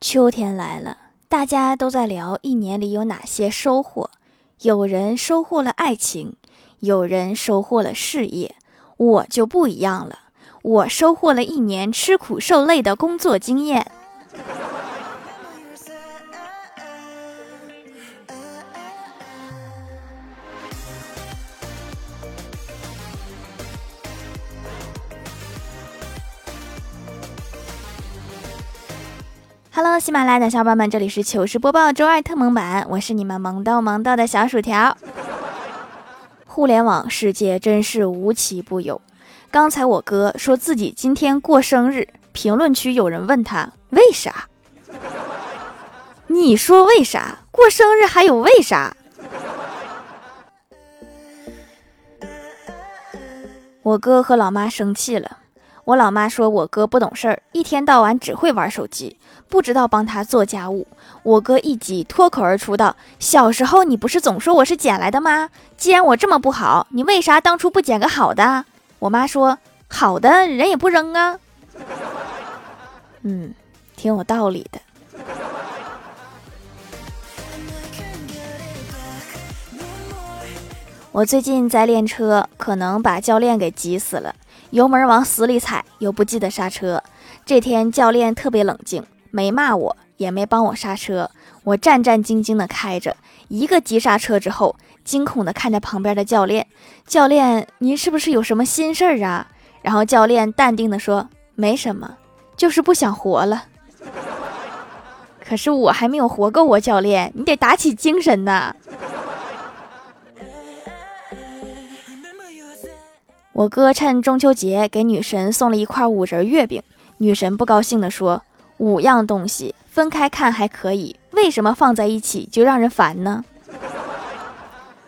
秋天来了，大家都在聊一年里有哪些收获。有人收获了爱情，有人收获了事业，我就不一样了，我收获了一年吃苦受累的工作经验。Hello，喜马拉雅的小伙伴们，这里是糗事播报周二特萌版，我是你们萌逗萌逗的小薯条。互联网世界真是无奇不有。刚才我哥说自己今天过生日，评论区有人问他为啥？你说为啥？过生日还有为啥？我哥和老妈生气了。我老妈说我哥不懂事儿，一天到晚只会玩手机，不知道帮他做家务。我哥一急，脱口而出道：“小时候你不是总说我是捡来的吗？既然我这么不好，你为啥当初不捡个好的？”我妈说：“好的人也不扔啊。”嗯，挺有道理的。我最近在练车，可能把教练给急死了。油门往死里踩，又不记得刹车。这天教练特别冷静，没骂我，也没帮我刹车。我战战兢兢地开着，一个急刹车之后，惊恐地看着旁边的教练：“教练，您是不是有什么心事儿啊？”然后教练淡定地说：“没什么，就是不想活了。”可是我还没有活够啊，教练，你得打起精神呐！我哥趁中秋节给女神送了一块五仁月饼，女神不高兴地说：“五样东西分开看还可以，为什么放在一起就让人烦呢？”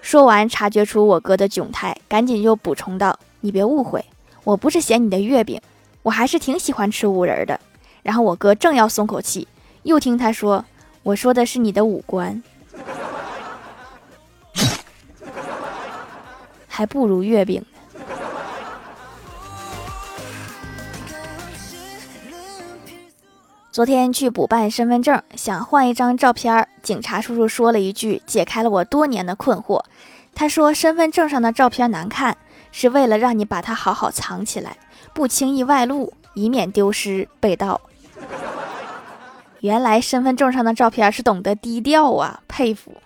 说完，察觉出我哥的窘态，赶紧又补充道：“你别误会，我不是嫌你的月饼，我还是挺喜欢吃五仁的。”然后我哥正要松口气，又听他说：“我说的是你的五官，还不如月饼。”昨天去补办身份证，想换一张照片。警察叔叔说了一句，解开了我多年的困惑。他说：“身份证上的照片难看，是为了让你把它好好藏起来，不轻易外露，以免丢失被盗。”原来身份证上的照片是懂得低调啊，佩服。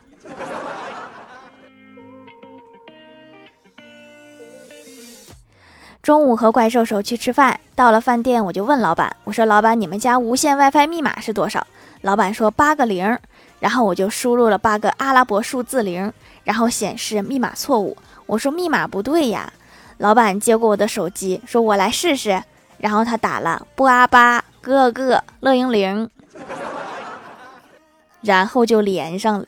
中午和怪兽兽去吃饭，到了饭店我就问老板：“我说老板，你们家无线 WiFi 密码是多少？”老板说八个零，然后我就输入了八个阿拉伯数字零，然后显示密码错误。我说密码不对呀，老板接过我的手机说：“我来试试。”然后他打了布阿巴哥哥乐英玲，然后就连上了。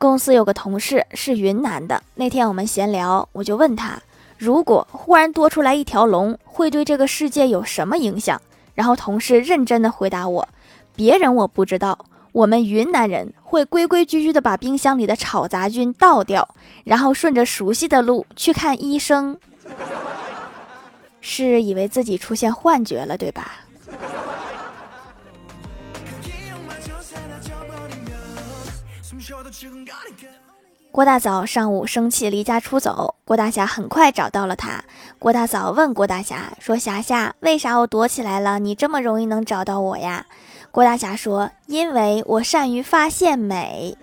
公司有个同事是云南的，那天我们闲聊，我就问他，如果忽然多出来一条龙，会对这个世界有什么影响？然后同事认真的回答我，别人我不知道，我们云南人会规规矩矩的把冰箱里的炒杂菌倒掉，然后顺着熟悉的路去看医生。是以为自己出现幻觉了，对吧？郭大嫂上午生气离家出走，郭大侠很快找到了她。郭大嫂问郭大侠说：“霞霞，为啥我躲起来了，你这么容易能找到我呀？”郭大侠说：“因为我善于发现美。”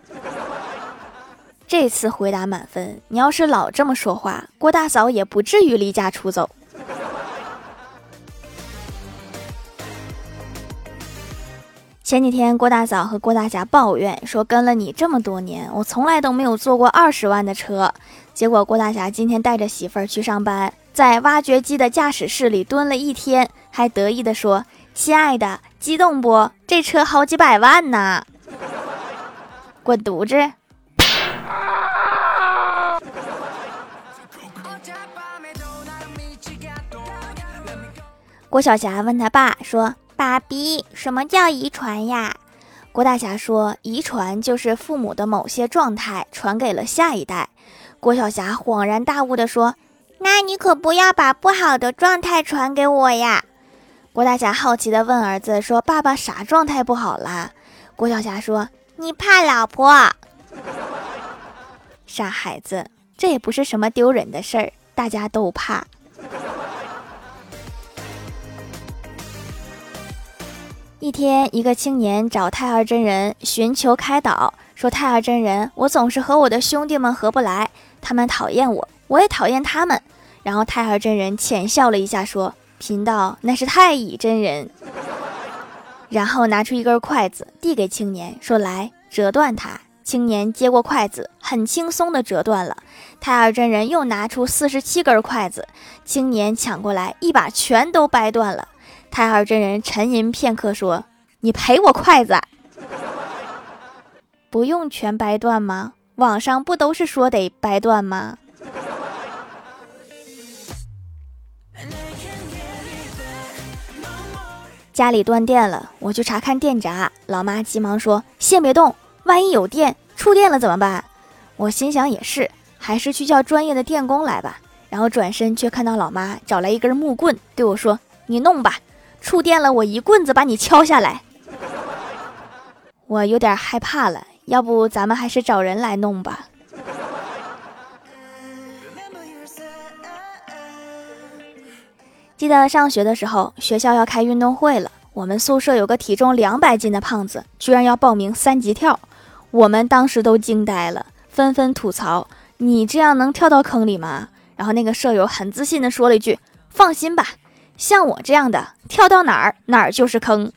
这次回答满分。你要是老这么说话，郭大嫂也不至于离家出走。前几天，郭大嫂和郭大侠抱怨说：“跟了你这么多年，我从来都没有坐过二十万的车。”结果，郭大侠今天带着媳妇儿去上班，在挖掘机的驾驶室里蹲了一天，还得意地说：“亲爱的，激动不？这车好几百万呢！”滚犊子！郭晓霞问他爸说。爸比，什么叫遗传呀？郭大侠说：“遗传就是父母的某些状态传给了下一代。”郭晓霞恍然大悟地说：“那你可不要把不好的状态传给我呀！郭大侠好奇地问儿子说：“爸爸啥状态不好啦？”郭晓霞说：“你怕老婆。”傻孩子，这也不是什么丢人的事儿，大家都怕。一天，一个青年找太二真人寻求开导，说：“太二真人，我总是和我的兄弟们合不来，他们讨厌我，我也讨厌他们。”然后太二真人浅笑了一下，说：“贫道那是太乙真人。”然后拿出一根筷子递给青年，说：“来，折断它。”青年接过筷子，很轻松地折断了。太二真人又拿出四十七根筷子，青年抢过来，一把全都掰断了。太二真人沉吟片刻，说：“你赔我筷子，不用全掰断吗？网上不都是说得掰断吗？”家里断电了，我去查看电闸，老妈急忙说：“先别动，万一有电触电了怎么办？”我心想也是，还是去叫专业的电工来吧。然后转身却看到老妈找来一根木棍，对我说：“你弄吧。”触电了，我一棍子把你敲下来。我有点害怕了，要不咱们还是找人来弄吧。记得上学的时候，学校要开运动会了，我们宿舍有个体重两百斤的胖子，居然要报名三级跳，我们当时都惊呆了，纷纷吐槽：“你这样能跳到坑里吗？”然后那个舍友很自信的说了一句：“放心吧。”像我这样的，跳到哪儿哪儿就是坑。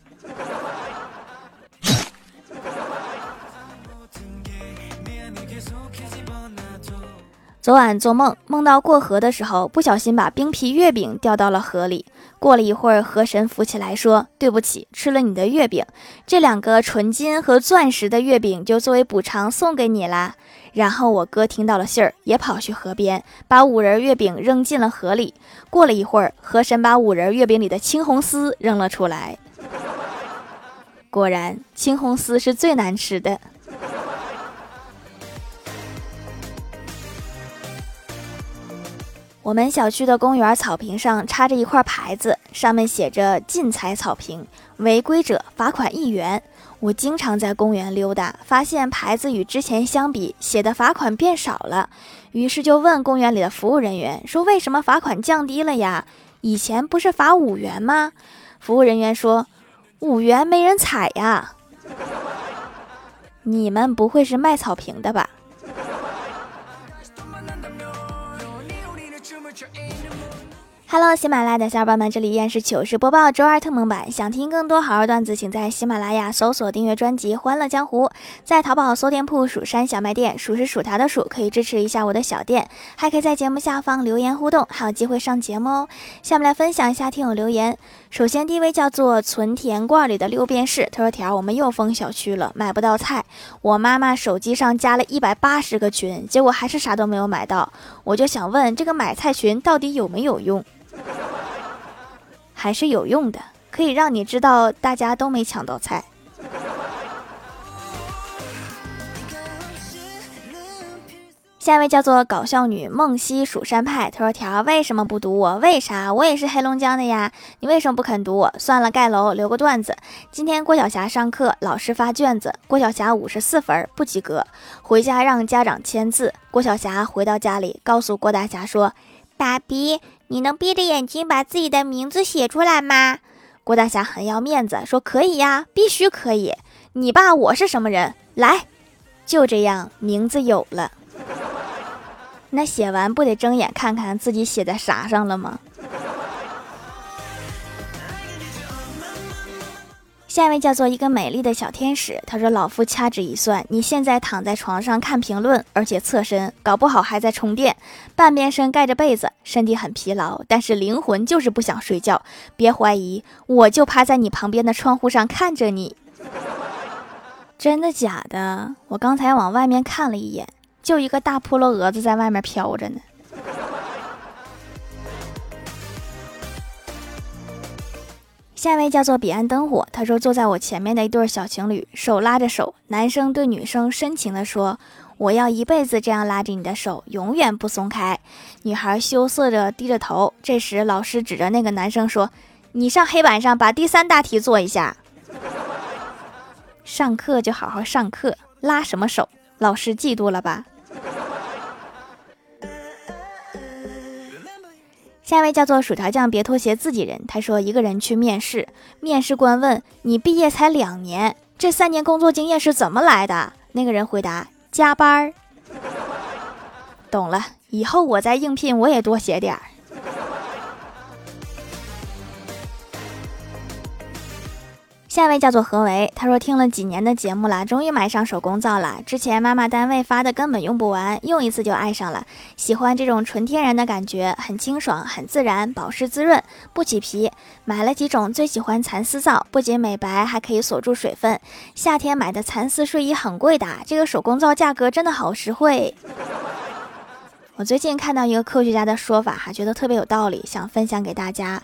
昨晚做梦，梦到过河的时候，不小心把冰皮月饼掉到了河里。过了一会儿，河神浮起来说：“对不起，吃了你的月饼，这两个纯金和钻石的月饼就作为补偿送给你啦。”然后我哥听到了信儿，也跑去河边，把五仁月饼扔进了河里。过了一会儿，河神把五仁月饼里的青红丝扔了出来。果然，青红丝是最难吃的。我们小区的公园草坪上插着一块牌子，上面写着“禁采草坪，违规者罚款一元”。我经常在公园溜达，发现牌子与之前相比写的罚款变少了，于是就问公园里的服务人员说：“为什么罚款降低了呀？以前不是罚五元吗？”服务人员说：“五元没人采呀。”你们不会是卖草坪的吧？Hello，喜马拉雅的小伙伴们，这里依然是糗事播报周二特蒙版。想听更多好玩段子，请在喜马拉雅搜索订阅专辑《欢乐江湖》。在淘宝搜店铺“蜀山小卖店”，数是薯条的数，可以支持一下我的小店。还可以在节目下方留言互动，还有机会上节目哦。下面来分享一下听友留言。首先第一位叫做存田罐里的六便士，他说：“条，我们又封小区了，买不到菜。我妈妈手机上加了一百八十个群，结果还是啥都没有买到。我就想问，这个买菜群到底有没有用？”还是有用的，可以让你知道大家都没抢到菜。下一位叫做搞笑女梦溪蜀山派，他说：“条为什么不读我？为啥？我也是黑龙江的呀！你为什么不肯读我？算了，盖楼留个段子。今天郭晓霞上课，老师发卷子，郭晓霞五十四分，不及格，回家让家长签字。郭晓霞回到家里，告诉郭大侠说：‘爸比。’”你能闭着眼睛把自己的名字写出来吗？郭大侠很要面子，说可以呀，必须可以。你爸我是什么人？来，就这样，名字有了。那写完不得睁眼看看自己写在啥上了吗？下一位叫做一个美丽的小天使，他说：“老夫掐指一算，你现在躺在床上看评论，而且侧身，搞不好还在充电，半边身盖着被子，身体很疲劳，但是灵魂就是不想睡觉。别怀疑，我就趴在你旁边的窗户上看着你。真的假的？我刚才往外面看了一眼，就一个大菠萝蛾子在外面飘着呢。”下一位叫做彼岸灯火，他说坐在我前面的一对小情侣，手拉着手，男生对女生深情地说：“我要一辈子这样拉着你的手，永远不松开。”女孩羞涩着低着头。这时，老师指着那个男生说：“你上黑板上把第三大题做一下。”上课就好好上课，拉什么手？老师嫉妒了吧？下一位叫做薯条酱，别拖鞋，自己人。他说，一个人去面试，面试官问：“你毕业才两年，这三年工作经验是怎么来的？”那个人回答：“加班儿。”懂了，以后我再应聘，我也多写点儿。下一位叫做何为，他说听了几年的节目了，终于买上手工皂了。之前妈妈单位发的根本用不完，用一次就爱上了，喜欢这种纯天然的感觉，很清爽，很自然，保湿滋润，不起皮。买了几种，最喜欢蚕丝皂，不仅美白，还可以锁住水分。夏天买的蚕丝睡衣很贵的，这个手工皂价格真的好实惠。我最近看到一个科学家的说法，哈，觉得特别有道理，想分享给大家。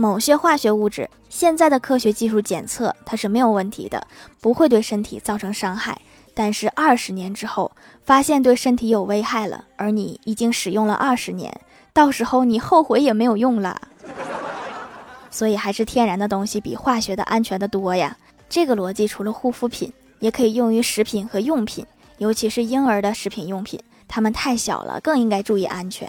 某些化学物质，现在的科学技术检测它是没有问题的，不会对身体造成伤害。但是二十年之后，发现对身体有危害了，而你已经使用了二十年，到时候你后悔也没有用了。所以还是天然的东西比化学的安全的多呀。这个逻辑除了护肤品，也可以用于食品和用品，尤其是婴儿的食品用品，它们太小了，更应该注意安全。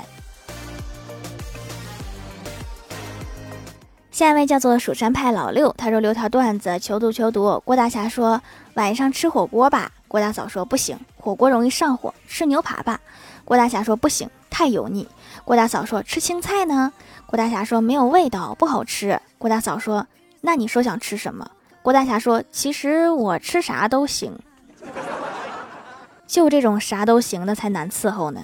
下一位叫做蜀山派老六，他说留条段子求读求读。郭大侠说晚上吃火锅吧，郭大嫂说不行，火锅容易上火，吃牛排吧。郭大侠说不行，太油腻。郭大嫂说吃青菜呢。郭大侠说没有味道，不好吃。郭大嫂说那你说想吃什么？郭大侠说其实我吃啥都行，就这种啥都行的才难伺候呢。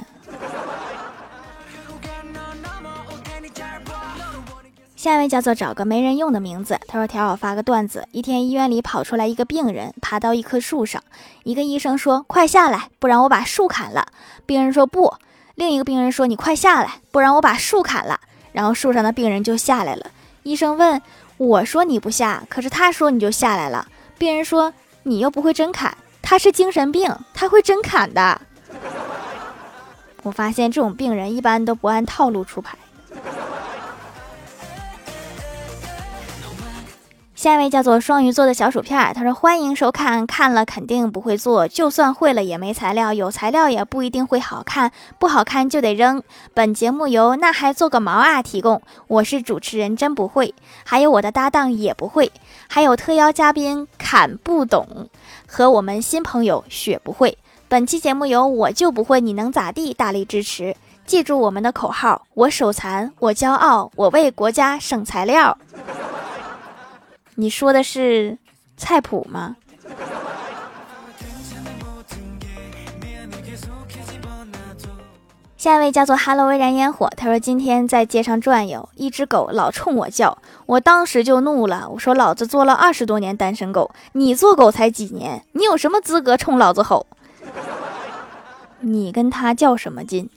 下一位叫做找个没人用的名字。他说：“条我发个段子。一天医院里跑出来一个病人，爬到一棵树上。一个医生说：‘快下来，不然我把树砍了。’病人说：‘不。’另一个病人说：‘你快下来，不然我把树砍了。’然后树上的病人就下来了。医生问：‘我说你不下，可是他说你就下来了。’病人说：‘你又不会真砍，他是精神病，他会真砍的。’我发现这种病人一般都不按套路出牌。”下一位叫做双鱼座的小薯片，他说：“欢迎收看，看了肯定不会做，就算会了也没材料，有材料也不一定会好看，不好看就得扔。”本节目由那还做个毛啊提供，我是主持人真不会，还有我的搭档也不会，还有特邀嘉宾侃不懂和我们新朋友雪不会。本期节目由我就不会，你能咋地？大力支持，记住我们的口号：我手残，我骄傲，我为国家省材料。你说的是菜谱吗？下一位叫做 “Hello 微燃烟火”，他说今天在街上转悠，一只狗老冲我叫，我当时就怒了，我说老子做了二十多年单身狗，你做狗才几年，你有什么资格冲老子吼？你跟他较什么劲？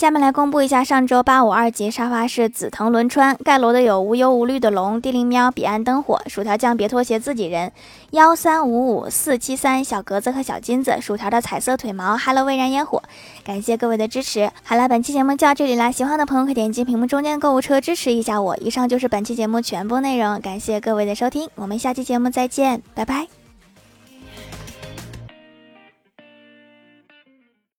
下面来公布一下上周八五二级沙发是紫藤轮川，盖楼的有无忧无虑的龙、地灵喵、彼岸灯火、薯条酱别拖鞋自己人、幺三五五四七三小格子和小金子、薯条的彩色腿毛、Hello 微燃烟火，感谢各位的支持。好了，本期节目就到这里啦，喜欢的朋友可点击屏幕中间购物车支持一下我。以上就是本期节目全部内容，感谢各位的收听，我们下期节目再见，拜拜。